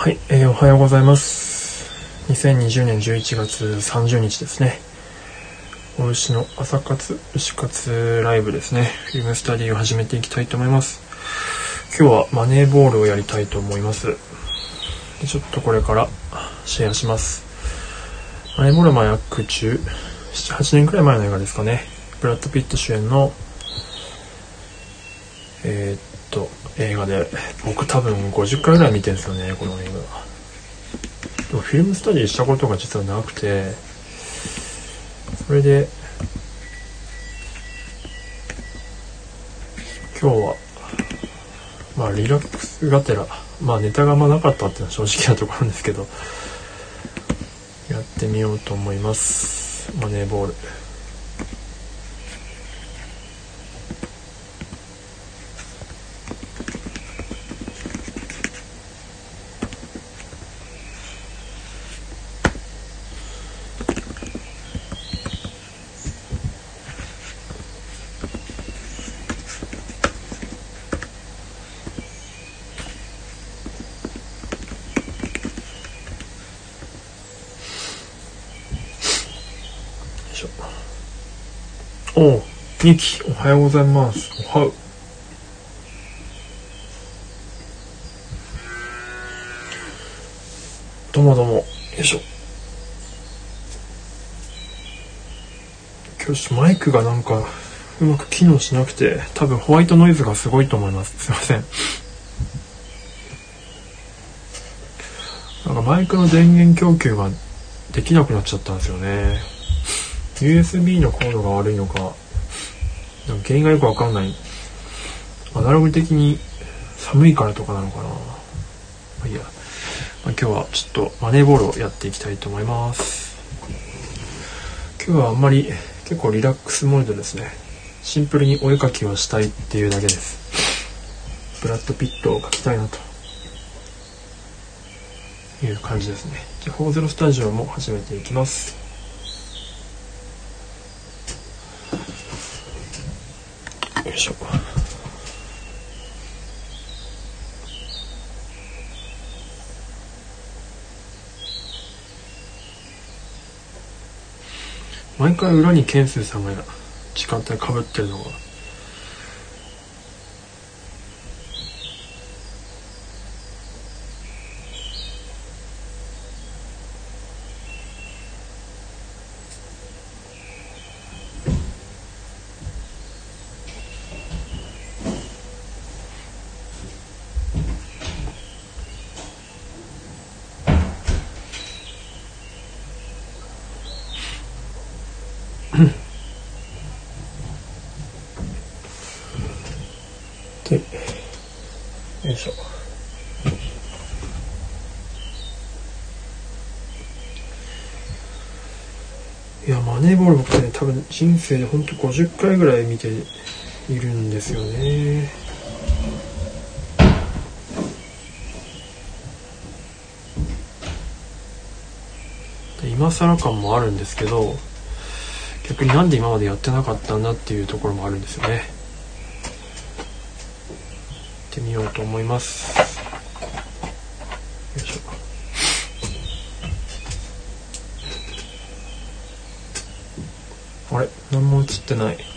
はい、えーおはようございます。2020年11月30日ですね。お牛の朝活、牛活ライブですね。フィルムスタディを始めていきたいと思います。今日はマネーボールをやりたいと思います。でちょっとこれからシェアします。マネーボールは約10、7、8年くらい前の映画ですかね。ブラッド・ピット主演の、えーっ、映画で、僕多分50回ぐらい見てるんですよね、この映画。でもフィルムスタディしたことが実はなくて、それで、今日は、まあリラックスがてら、まあネタがあまなかったっていうのは正直なところなんですけど、やってみようと思います。マネーボール。お、ミキ、おはようございます。おはう。どうもどうも。よいしょ。今日マイクがなんかうまく機能しなくて多分ホワイトノイズがすごいと思います。すいません。なんかマイクの電源供給ができなくなっちゃったんですよね USB のコードが悪いのかか原因がよくわかんない。アナログ的に寒いからとかなのかな。まあいいや、まあ、今日はちょっとマネーボールをやっていきたいと思います。今日はあんまり結構リラックスモードですね。シンプルにお絵描きをしたいっていうだけです。ブラッド・ピットを描きたいなと。いう感じですね。じゃあ、40スタジオも始めていきます。よいしょ。毎回裏にケンスーさんが時間帯かぶってるのがで、よいしょ。いや、マネーボール僕ね、多分人生でほんと50回ぐらい見ているんですよね。今更感もあるんですけど、逆になんで今までやってなかったんだっていうところもあるんですよね。やってみようと思います。よいしょ。あれ？何も映ってない。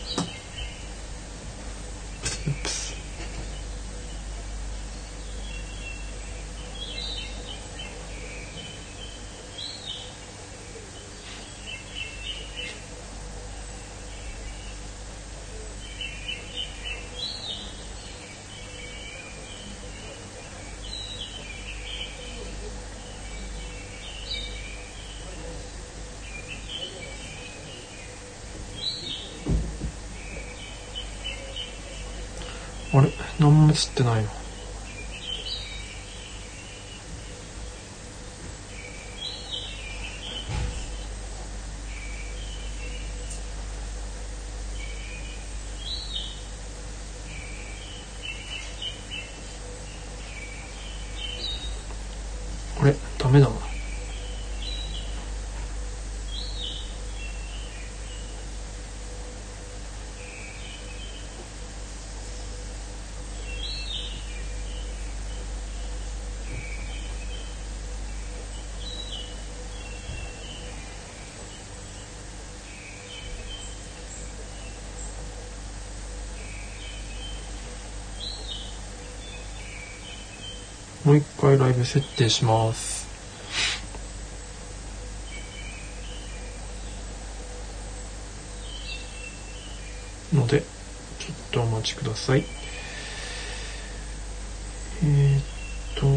知ってないのあれダメだなもう一回ライブ設定します。のでちょっとお待ちくださいえー、っと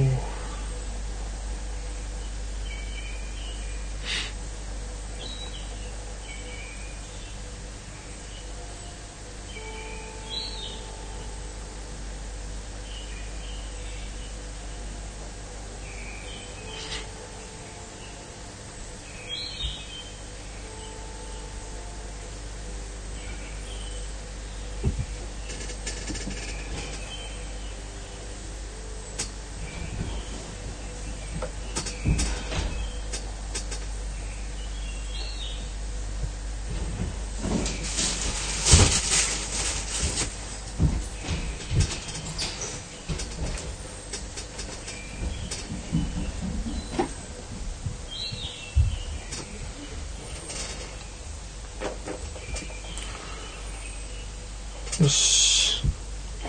よし。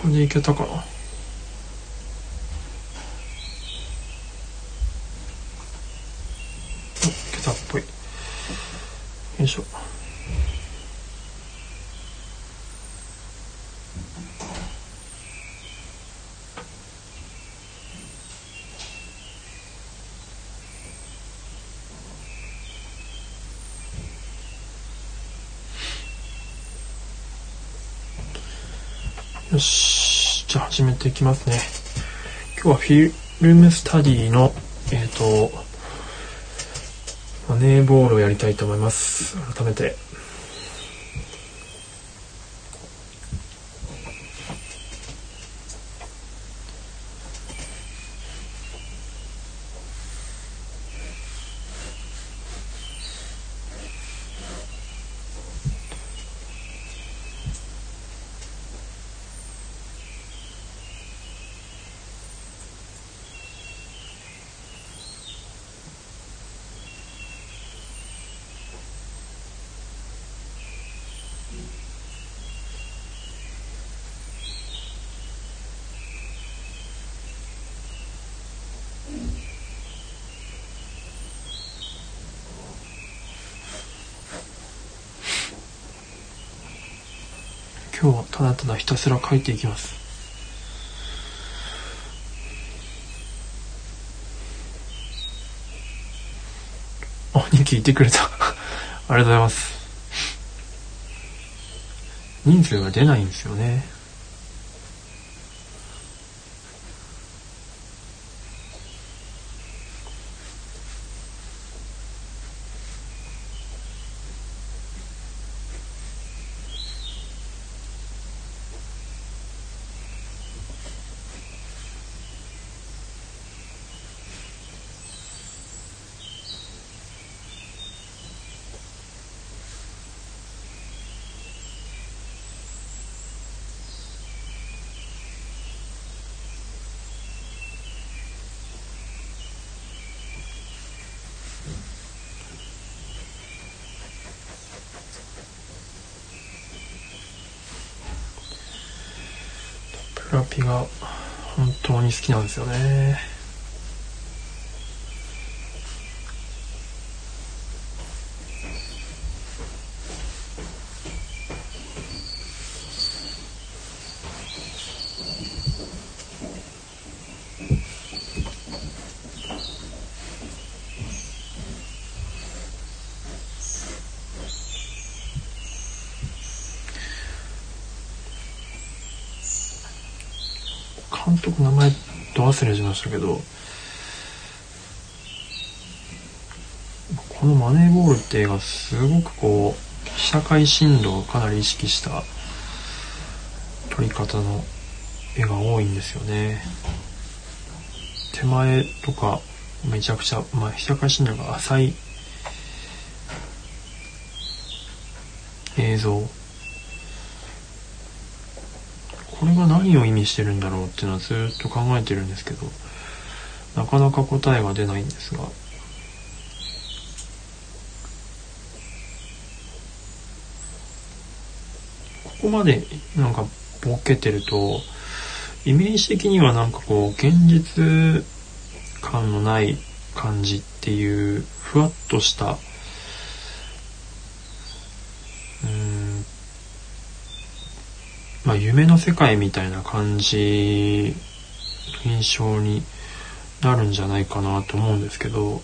これでいけたかなあいけたっぽいよいしょよし。じゃあ始めていきますね。今日はフィルムスタディの、えっ、ー、と、マネーボールをやりたいと思います。改めて。今日はただただひたすら書いていきます。あ、2期いてくれた。ありがとうございます。人数が出ないんですよね。フラピが本当に好きなんですよね。監督名前ど忘れしましたけどこの「マネーボール」って映画すごくこう社会進路をかなり意識した撮り方の絵が多いんですよね。手前とかめちゃくちゃ、まあ、社会進路が浅い映像これが何を意味してるんだろうっていうのはずっと考えてるんですけどなかなか答えが出ないんですが。ここまでなんかボケてるとイメージ的にはなんかこう現実感のない感じっていうふわっとしたうんまあ夢の世界みたいな感じ印象になるんじゃないかなと思うんですけど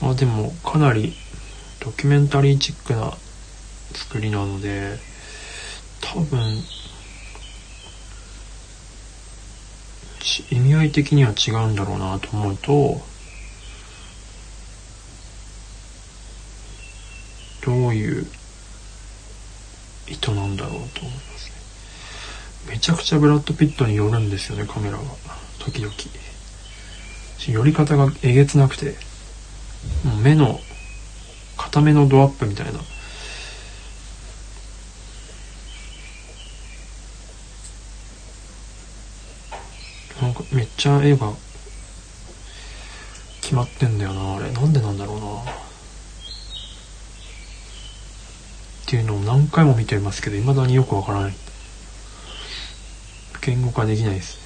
まあでもかなりドキュメンタリーチックな作りなので多分意味合い的には違うんだろうなと思うとどういう意図なんだろうと思いますねめちゃくちゃブラッド・ピットによるんですよねカメラが時々。寄り方がえげつなくてもう目の片目のドアップみたいな。なんかめっちゃ絵が決まってんだよなあれ。なんでなんだろうな。っていうのを何回も見てますけど未だによくわからない。言語化できないです。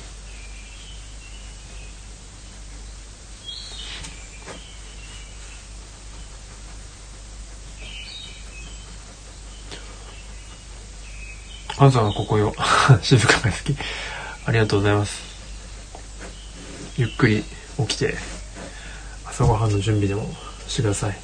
朝はここよ。静かが好きありがとうございます。ゆっくり起きて朝ごはんの準備でもしてください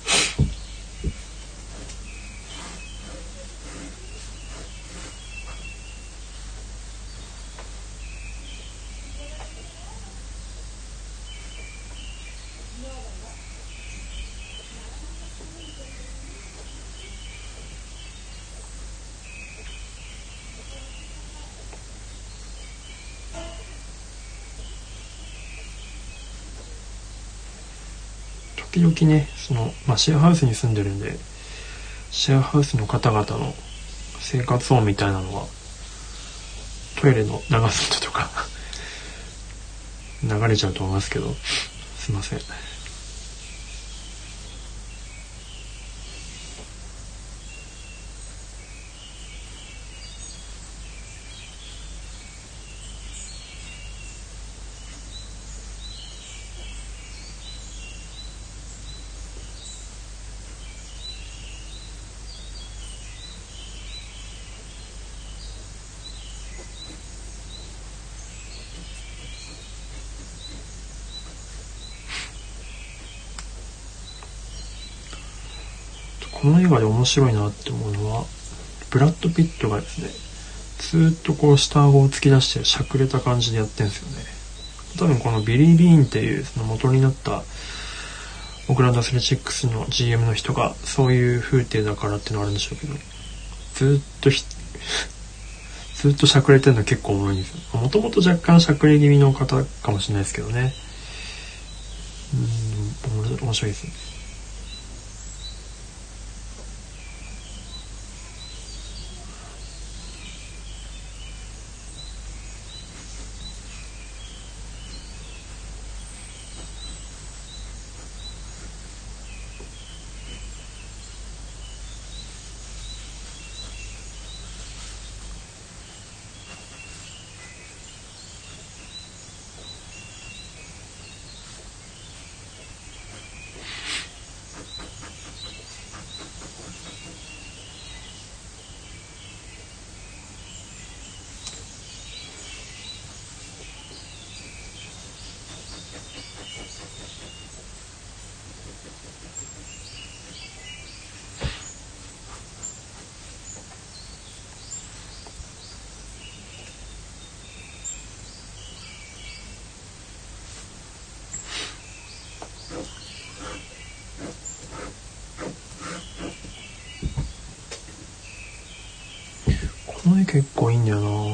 時々ねその、まあ、シェアハウスに住んでるんでシェアハウスの方々の生活音みたいなのはトイレの流す音とか 流れちゃうと思いますけどすいません。この映画で面白いなって思うのはブラッド・ピットがですねずっとこう下顎を突き出してしゃくれた感じでやってるんですよね。多分このビリー・ビーンっていうその元になったオクランド・アスレチックスの GM の人がそういう風貌だからっていうのはあるんでしょうけどずっとひ ずっとしゃくれてるの結構おもろいんですよ。もともと若干しゃくれ気味の方かもしれないですけどね。うん面白いですね。この絵結構いいんだよな。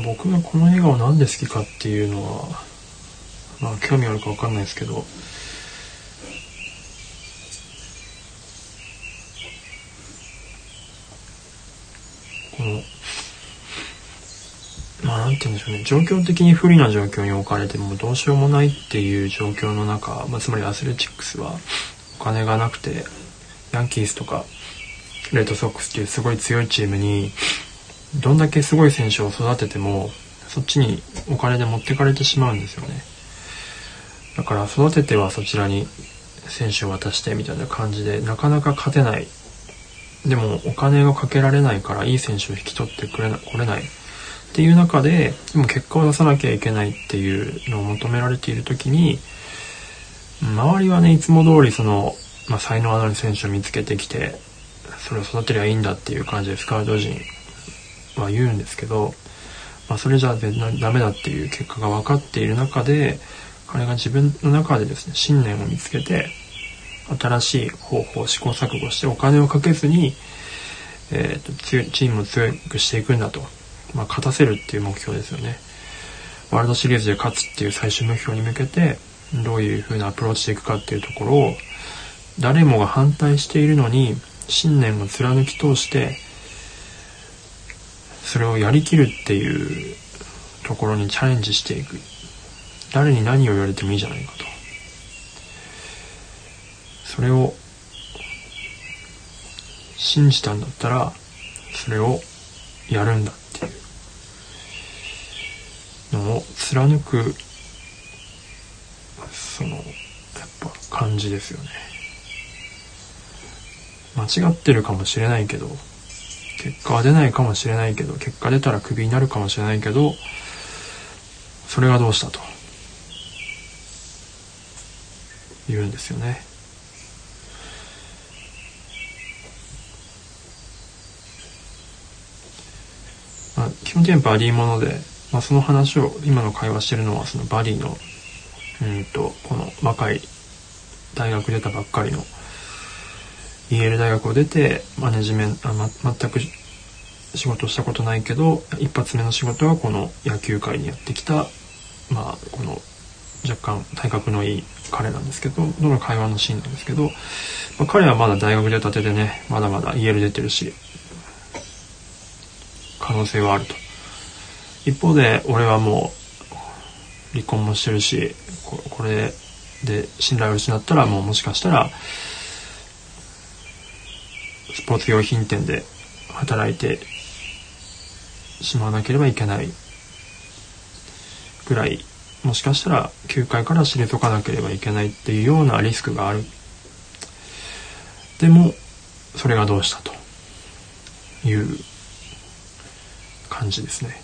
僕がこの映画を何で好きかっていうのはまあ興味あるか分かんないですけどこのまあなんて言うんでしょうね。状況的に不利な状況に置かれてもどうしようもないっていう状況の中、まあ、つまりアスレチックスはお金がなくてヤンキースとかレッドソックスっていうすごい強いチームにどんだけすごい選手を育ててもそっちにお金で持ってかれてしまうんですよね。だから育ててはそちらに選手を渡してみたいな感じでなかなか勝てない。でもお金がかけられないからいい選手を引き取ってくれな来れない。っていう中ででも結果を出さなきゃいけないっていうのを求められている時に周りはねいつも通りその、まあ、才能ある選手を見つけてきてそれを育てりゃいいんだっていう感じでスカウト陣は言うんですけど、まあ、それじゃダメだっていう結果が分かっている中で彼が自分の中でですね信念を見つけて新しい方法を試行錯誤してお金をかけずに、えーと、チームを強くしていくんだと、まあ、勝たせるっていう目標ですよね。ワールドシリーズで勝つっていう最終目標に向けてどういう風なアプローチしていくかっていうところを誰もが反対しているのに信念を貫き通してそれをやりきるっていうところにチャレンジしていく。誰に何を言われてもいいじゃないかと。それを信じたんだったらそれをやるんだっていう。のを貫くそのやっぱ感じですよね。間違ってるかもしれないけど結果は出ないかもしれないけど結果出たらクビになるかもしれないけどそれがどうしたと。言うんですよね。まあ、基本的にはバディもので、まあ、その話を今の会話してるのはそのバディのうんとこの若い大学出たばっかりのイェール大学を出てマネジメント、ま、全く仕事したことないけど一発目の仕事はこの野球界にやってきたまあこの若干体格のいい彼なんですけどどの会話のシーンなんですけど、まあ、彼はまだ大学出たてでねまだまだイェール出てるし可能性はあると。一方で俺はもう離婚もしてるしこれで信頼を失ったらもうもしかしたらスポーツ用品店で働いてしまわなければいけないぐらいもしかしたら球界から退かなければいけないっていうようなリスクがある。でもそれがどうしたという感じですね。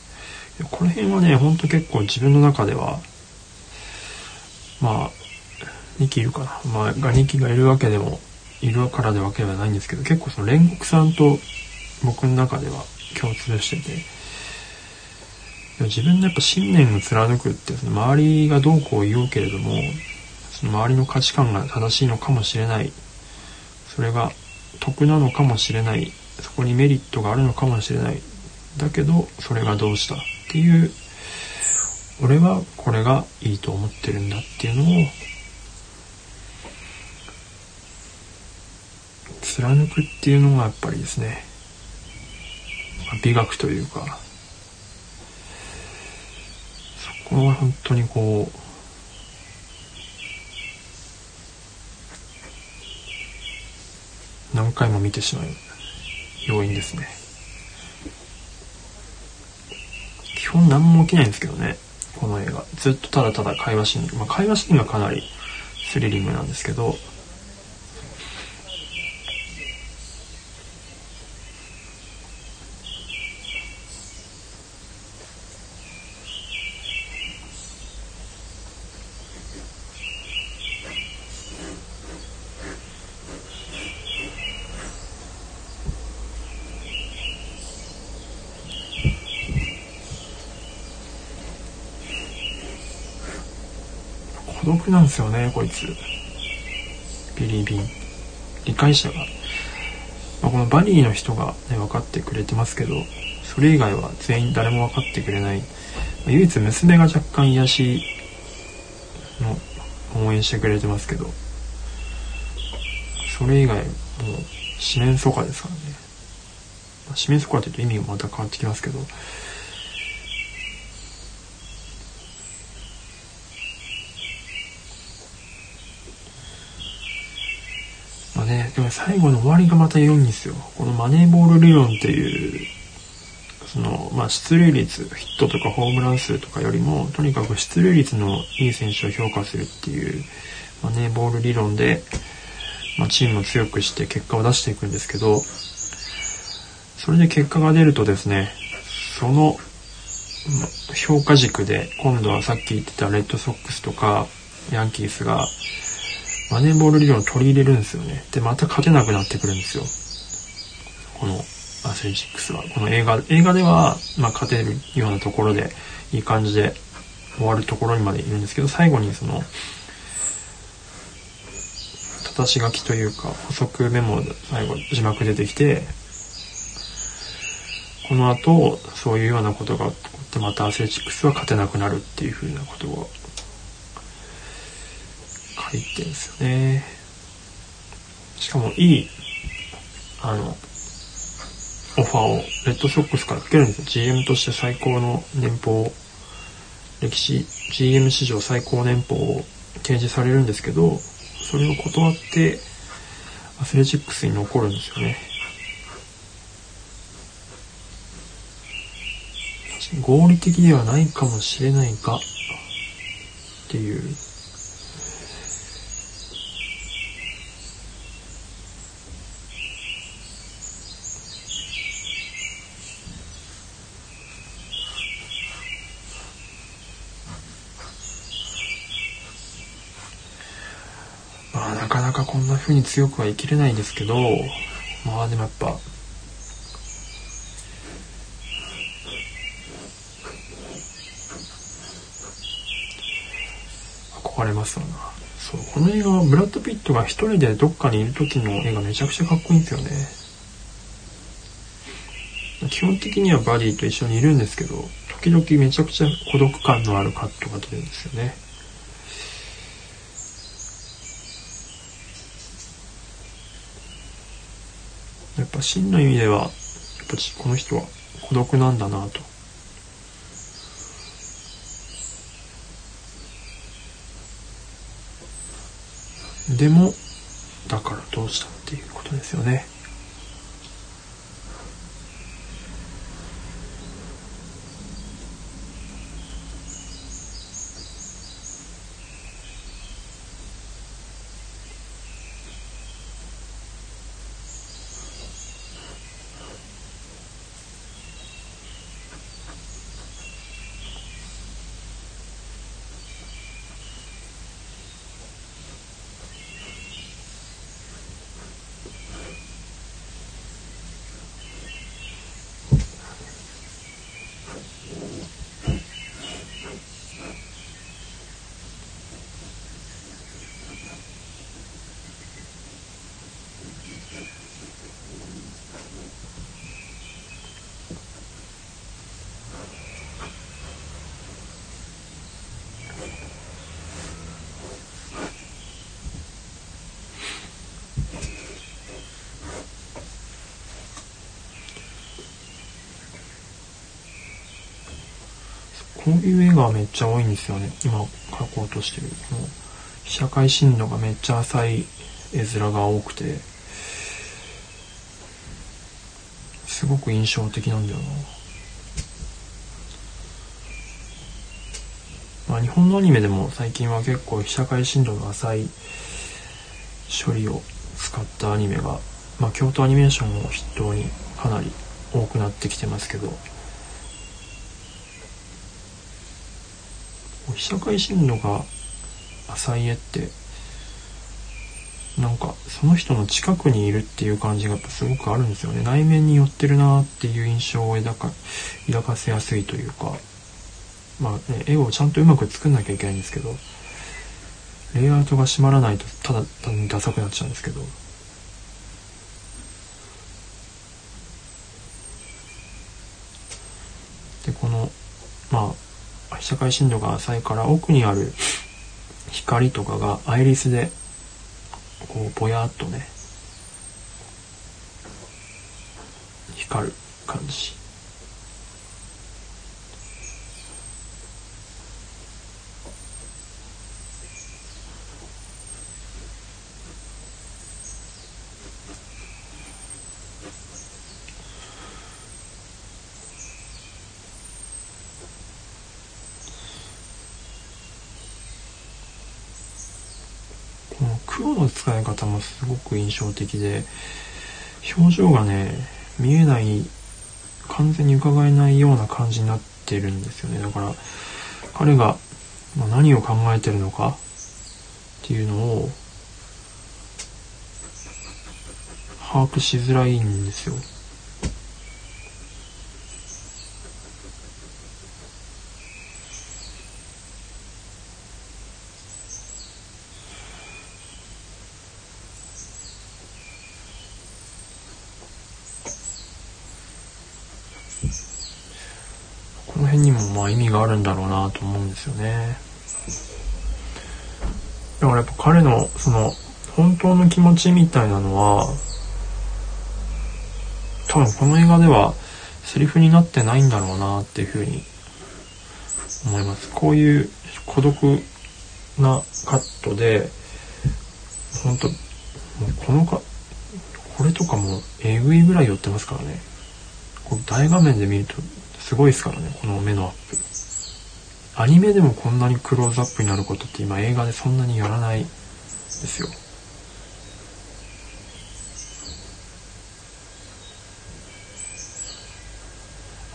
この辺はねほんと結構自分の中ではまあ2期いるかな。まあが2期がいるわけでもいるからでわけではないんですけど結構その煉獄さんと僕の中では共通してて。自分のやっぱ信念を貫くってその周りがどうこう言おうけれどもその周りの価値観が正しいのかもしれない。それが得なのかもしれない。そこにメリットがあるのかもしれない。だけどそれがどうしたっていう俺はこれがいいと思ってるんだっていうのを貫くっていうのがやっぱりですね美学というか。そこは本当にこう何回も見てしまう要因ですね。基本何も起きないんですけどねこの映画。ずっとただただ会話シーン、まあ、会話シーンがかなりスリリングなんですけど孤独なんですよねこいつ。ビリー・ビン。理解者が、まあ、このバニーの人がね分かってくれてますけどそれ以外は全員誰も分かってくれない。唯一娘が若干癒しの応援してくれてますけどそれ以外もう四面楚歌ですからね、まあ、四面楚歌って言うと意味がまた変わってきますけどまあね、でも最後の終わりがまた良いんですよ。このマネーボール理論っていうその、まあ、出塁率、ヒットとかホームラン数とかよりも、とにかく出塁率のいい選手を評価するっていう、まあね、ボール理論で、まあ、チームを強くして結果を出していくんですけど、それで結果が出るとですね、その、評価軸で、今度はさっき言ってたレッドソックスとか、ヤンキースが、マネーボール理論を取り入れるんですよね。で、また勝てなくなってくるんですよ。このアスレチックスは。この映画、映画では、まあ、勝てるようなところで、いい感じで終わるところにまでいるんですけど、最後にその、たたし書きというか、補足メモ、最後、字幕出てきて、この後、そういうようなことが起こって、またアスレチックスは勝てなくなるっていうふうなことを書いてるんですよね。しかも、いい、あの、オファーをレッドソックスから受けるんですよ。GM として最高の年俸、歴史、GM 史上最高年俸を提示されるんですけど、それを断って、アスレチックスに残るんですよね。合理的ではないかもしれないが、っていうこんな風に強くは生きれないですけど、まあでもやっぱ、憧れますな。そう、この映画はブラッド・ピットが一人でどっかにいる時の絵がめちゃくちゃかっこいいんですよね。基本的にはバディと一緒にいるんですけど、時々めちゃくちゃ孤独感のあるカットが出るんですよね。ぱ真の意味では、やっぱこの人は孤独なんだなと。でも、だからどうしたっていうことですよね。こういう映画はめっちゃ多いんですよね。今書こうとしてる。もう被写界深度がめっちゃ浅い絵面が多くて、すごく印象的なんだよな。まあ日本のアニメでも最近は結構被写界深度の浅い処理を使ったアニメが、まあ京都アニメーションを筆頭にかなり多くなってきてますけど、被写界深度が浅い絵ってなんかその人の近くにいるっていう感じがやっぱすごくあるんですよね。内面に寄ってるなっていう印象を抱か抱かせやすいというか。まあね絵をちゃんとうまく作んなきゃいけないんですけどレイアウトが閉まらないとただ単にダサくなっちゃうんですけど。社会深度が浅いから奥にある光とかがアイリスでこうぼやっとね光る感じこの黒の使い方もすごく印象的で表情がね見えない完全に伺えないような感じになってるんですよね。だから彼が何を考えてるのかっていうのを把握しづらいんですよこの辺にもまあ意味があるんだろうなと思うんですよね。だからやっぱ彼のその本当の気持ちみたいなのは多分この映画ではセリフになってないんだろうなっていうふうに思います。こういう孤独なカットで本当もうこのかこれとかもえぐいぐらい寄ってますからね。こ大画面で見るとすごいですからね、この目のアップ。アニメでもこんなにクローズアップになることって今映画でそんなにやらないですよ。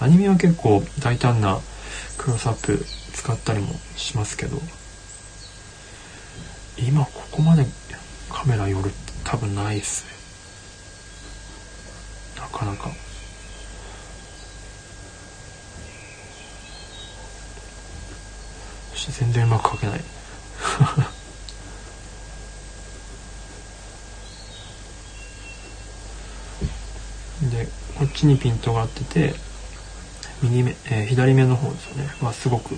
アニメは結構大胆なクローズアップ使ったりもしますけど、今ここまでカメラ寄るって多分ないっすね。なかなか。して全然うまく描けない。でこっちにピントが合ってて右目、えー、左目の方ですよね。はすごく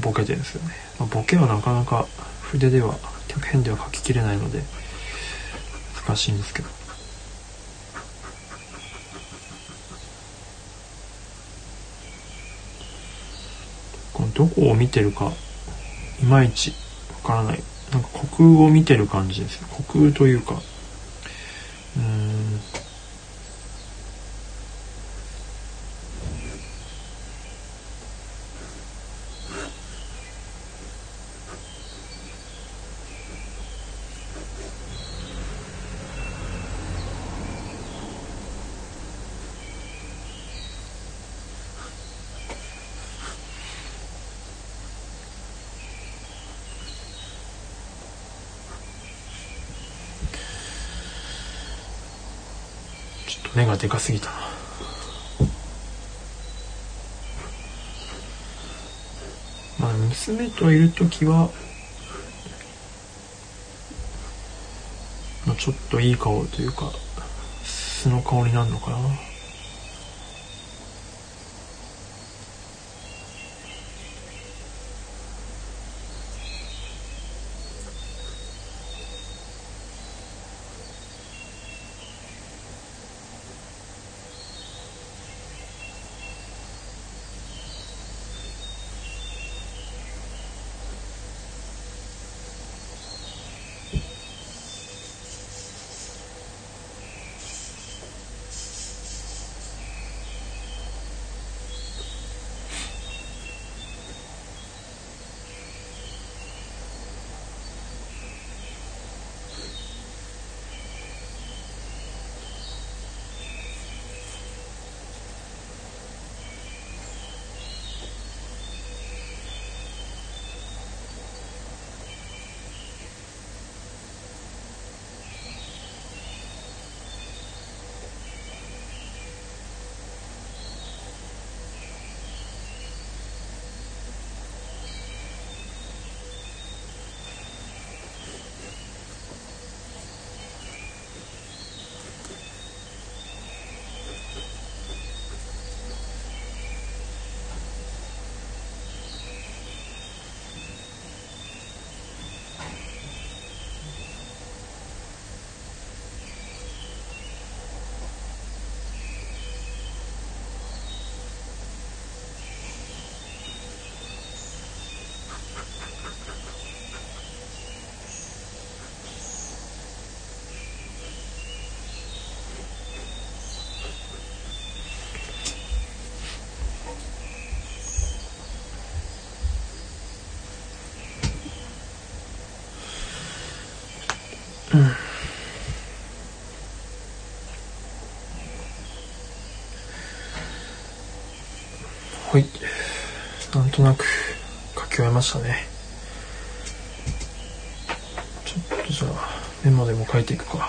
ボケてるんですよね、まあ、ボケはなかなか筆では曲編では描ききれないので難しいんですけど。どこを見てるかいまいちわからない。なんか虚空を見てる感じです。虚空というかうん目がでかすぎたなまあ娘といる時はまちょっといい顔というか素の香りなるのかな。うん。はい。なんとなく書き終えましたね。ちょっとじゃあメモでも書いていくか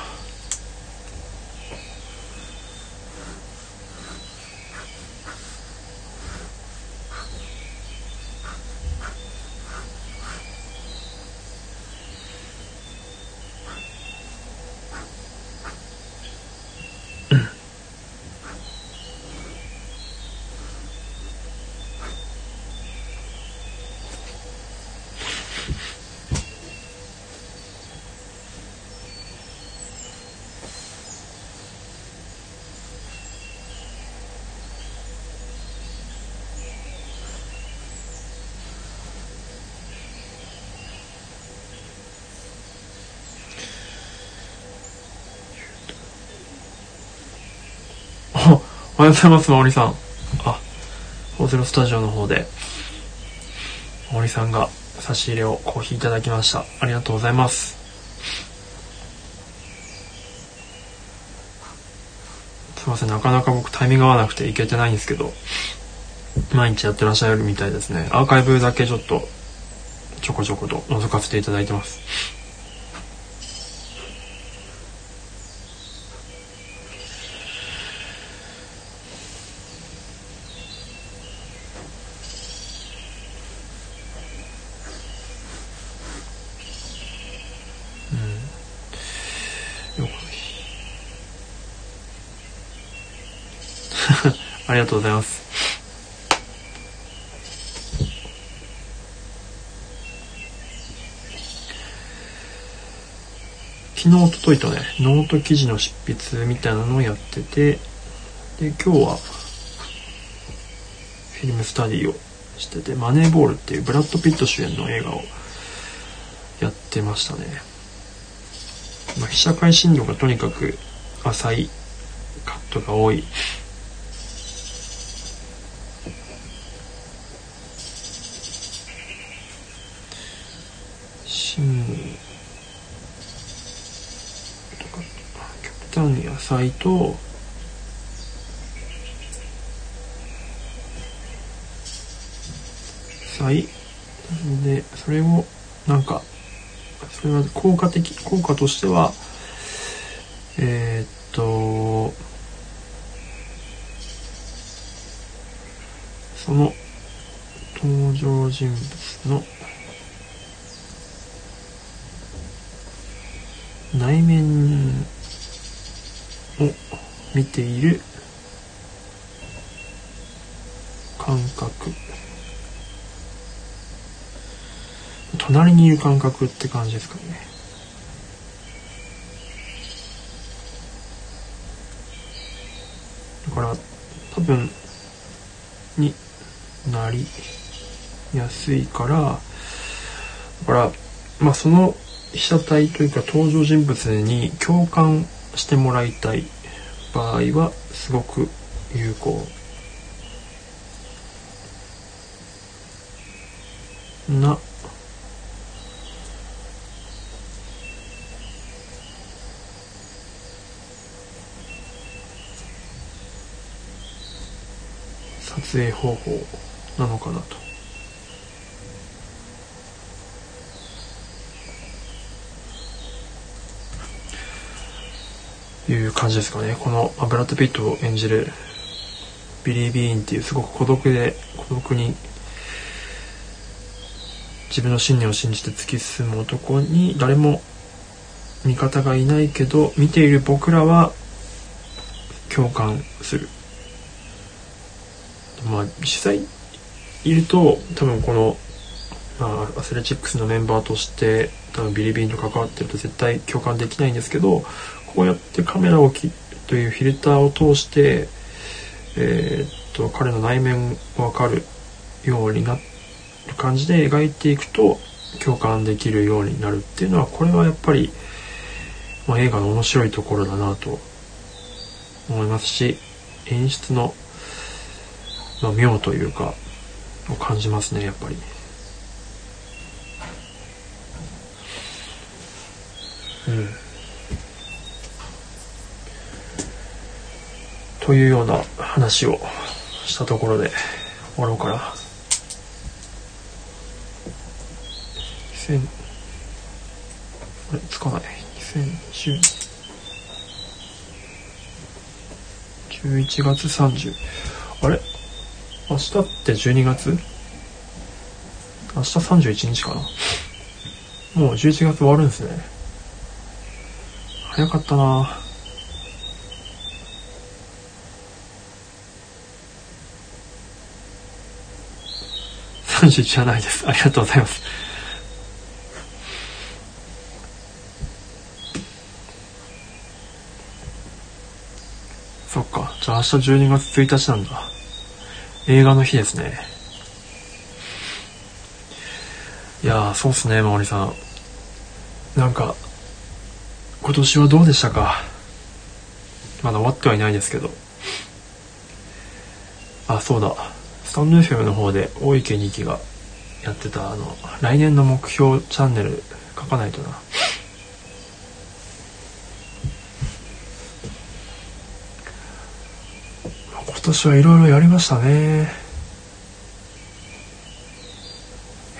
おはようございます、まおりさん。あ、オゼロスタジオの方で、まおりさんが差し入れをコーヒーいただきました。ありがとうございます。すいません、なかなか僕タイミング合わなくていけてないんですけど、毎日やってらっしゃるみたいですね。アーカイブだけちょっと、ちょこちょこと覗かせていただいてます。ありがとうございます。昨日、おとといとね、ノート記事の執筆みたいなのをやってて、で、今日は、フィルムスタディをしてて、マネーボールっていうブラッド・ピット主演の映画をやってましたね。まあ、被写界深度がとにかく浅いカットが多い野菜と菜でそれをなんかそれは効果的効果としてはえー、っとその登場人物の内面を見ている感覚隣にいる感覚って感じですかね。だから多分になりやすいからだからまあその被写体というか登場人物に共感してもらいたい場合はすごく有効な撮影方法なのかなという感じですかね。この、まブラッド・ピットを演じるビリー・ビーンっていうすごく孤独で、孤独に自分の信念を信じて突き進む男に誰も味方がいないけど、見ている僕らは共感する。まあ、実際いると、多分この、まあ、アスレチックスのメンバーとして、多分ビリー・ビーンと関わってると絶対共感できないんですけど、こうやってカメラをきというフィルターを通して、えー、っと彼の内面わかるようになる感じで描いていくと共感できるようになるっていうのはこれはやっぱり、まあ、映画の面白いところだなと思いますし演出の、の妙というかを感じますねやっぱり。うん、というような話をしたところで終わろうかな。2000あれつかない。2010 11月30あれ？明日って12月？明日31日かなもう11月終わるんですね。早かったな31じゃないです。ありがとうございます。そっか。じゃあ明日12月1日なんだ。映画の日ですね。いやー、そうっすね、森さん。なんか、今年はどうでしたか？まだ終わってはいないですけど。あ、そうだ。スタンド FM の方で大池二期がやってた、あの、来年の目標チャンネル書かないとな。今今年はいろいろやりましたね。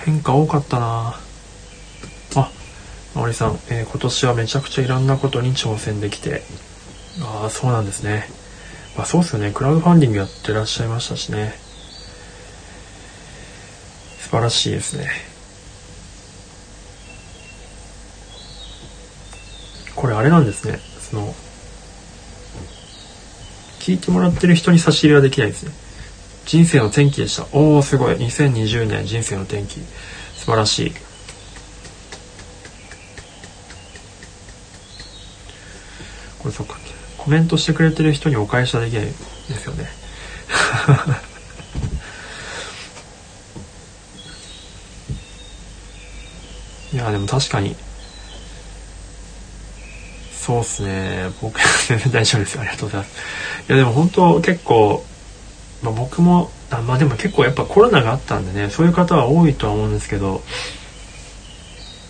変化多かったなあ、森さん、えー、今年はめちゃくちゃいろんなことに挑戦できて。ああ、そうなんですね。まあそうっすよね。クラウドファンディングやってらっしゃいましたしね。素晴らしいですね。これあれなんですね。その、聞いてもらってる人に差し入れはできないですね。人生の転機でした。おー、すごい。2020年人生の転機。素晴らしい。これそっか。コメントしてくれてる人にお返しはできないですよね。いや、でも確かに、そうっすね。僕、全然大丈夫です。ありがとうございます。いや、でも本当結構、まあ、僕も、あまあでも結構やっぱコロナがあったんでね、そういう方は多いとは思うんですけど、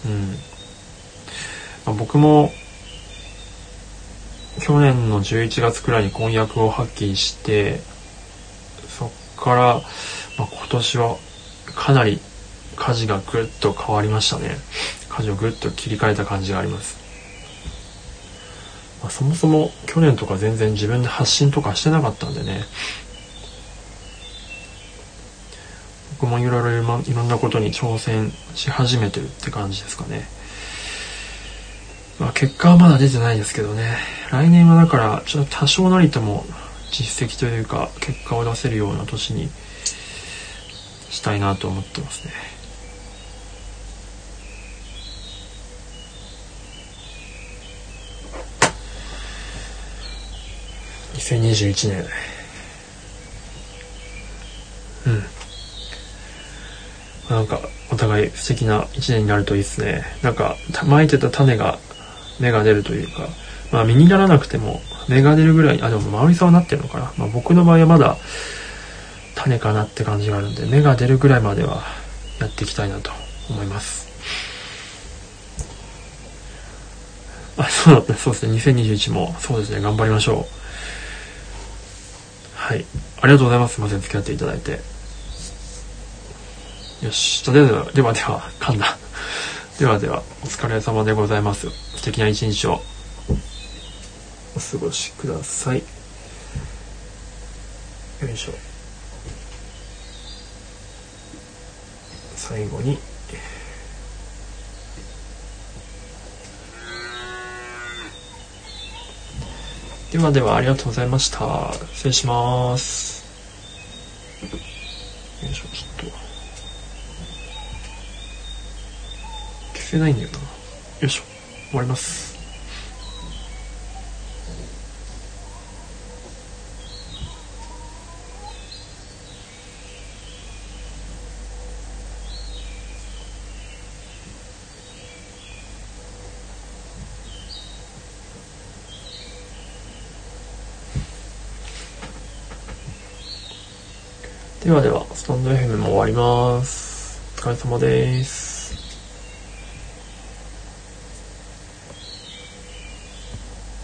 うん。まあ、僕も、去年の11月くらいに婚約を破棄して、そっから、まあ、今年はかなり舵がぐっと変わりましたね。舵をぐっと切り替えた感じがあります。まあ、そもそも去年とか全然自分で発信とかしてなかったんでね僕もいろいろいろんなことに挑戦し始めてるって感じですかね。まあ結果はまだ出てないですけどね。来年はだからちょっと多少なりとも実績というか結果を出せるような年にしたいなと思ってますね。2021年。うん。なんかお互い素敵な一年になるといいですね。なんか巻いてた種が芽が出るというか。まあ実にならなくても芽が出るぐらいあでも周りさんはなってるのかな、まあ、僕の場合はまだ種かなって感じがあるんで芽が出るぐらいまではやっていきたいなと思います。あそうだった。そうですね。2021もそうですね。頑張りましょう。はい。ありがとうございます。すいません。付き合っていただいて。よし。ではでは、ではでは、噛んだ。ではでは、お疲れ様でございます。素敵な一日をお過ごしください。よいしょ。最後に、ではではありがとうございました。失礼します。よいしょ、ちょっと。消せないんだよな。よいしょ。終わります。ではでは、スタンド FM も終わります。お疲れ様です。